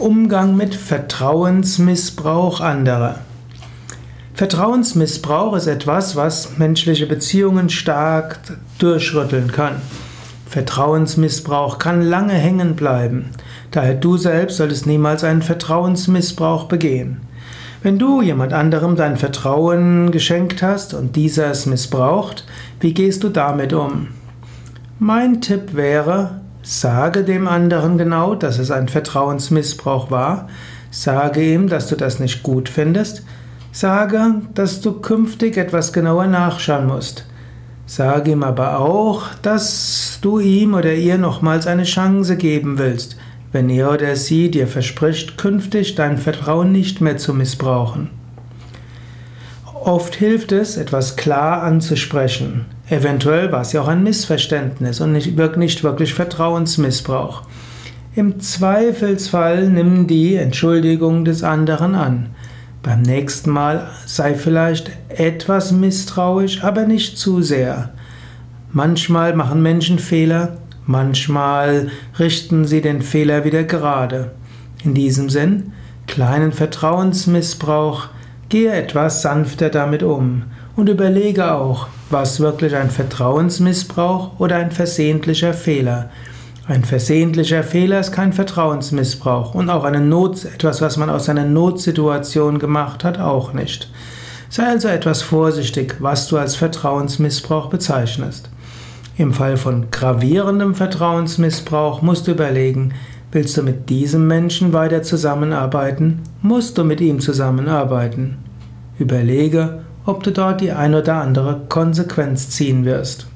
Umgang mit Vertrauensmissbrauch anderer. Vertrauensmissbrauch ist etwas, was menschliche Beziehungen stark durchrütteln kann. Vertrauensmissbrauch kann lange hängen bleiben. Daher du selbst solltest niemals einen Vertrauensmissbrauch begehen. Wenn du jemand anderem dein Vertrauen geschenkt hast und dieser es missbraucht, wie gehst du damit um? Mein Tipp wäre, Sage dem anderen genau, dass es ein Vertrauensmissbrauch war. Sage ihm, dass du das nicht gut findest. Sage, dass du künftig etwas genauer nachschauen musst. Sage ihm aber auch, dass du ihm oder ihr nochmals eine Chance geben willst, wenn er oder sie dir verspricht, künftig dein Vertrauen nicht mehr zu missbrauchen. Oft hilft es, etwas klar anzusprechen. Eventuell war es ja auch ein Missverständnis und nicht, nicht wirklich Vertrauensmissbrauch. Im Zweifelsfall nimm die Entschuldigung des anderen an. Beim nächsten Mal sei vielleicht etwas misstrauisch, aber nicht zu sehr. Manchmal machen Menschen Fehler, manchmal richten sie den Fehler wieder gerade. In diesem Sinn, kleinen Vertrauensmissbrauch, Gehe etwas sanfter damit um und überlege auch, was wirklich ein Vertrauensmissbrauch oder ein versehentlicher Fehler. Ein versehentlicher Fehler ist kein Vertrauensmissbrauch und auch eine Not, etwas, was man aus einer Notsituation gemacht hat, auch nicht. Sei also etwas vorsichtig, was du als Vertrauensmissbrauch bezeichnest. Im Fall von gravierendem Vertrauensmissbrauch musst du überlegen, Willst du mit diesem Menschen weiter zusammenarbeiten, musst du mit ihm zusammenarbeiten. Überlege, ob du dort die ein oder andere Konsequenz ziehen wirst.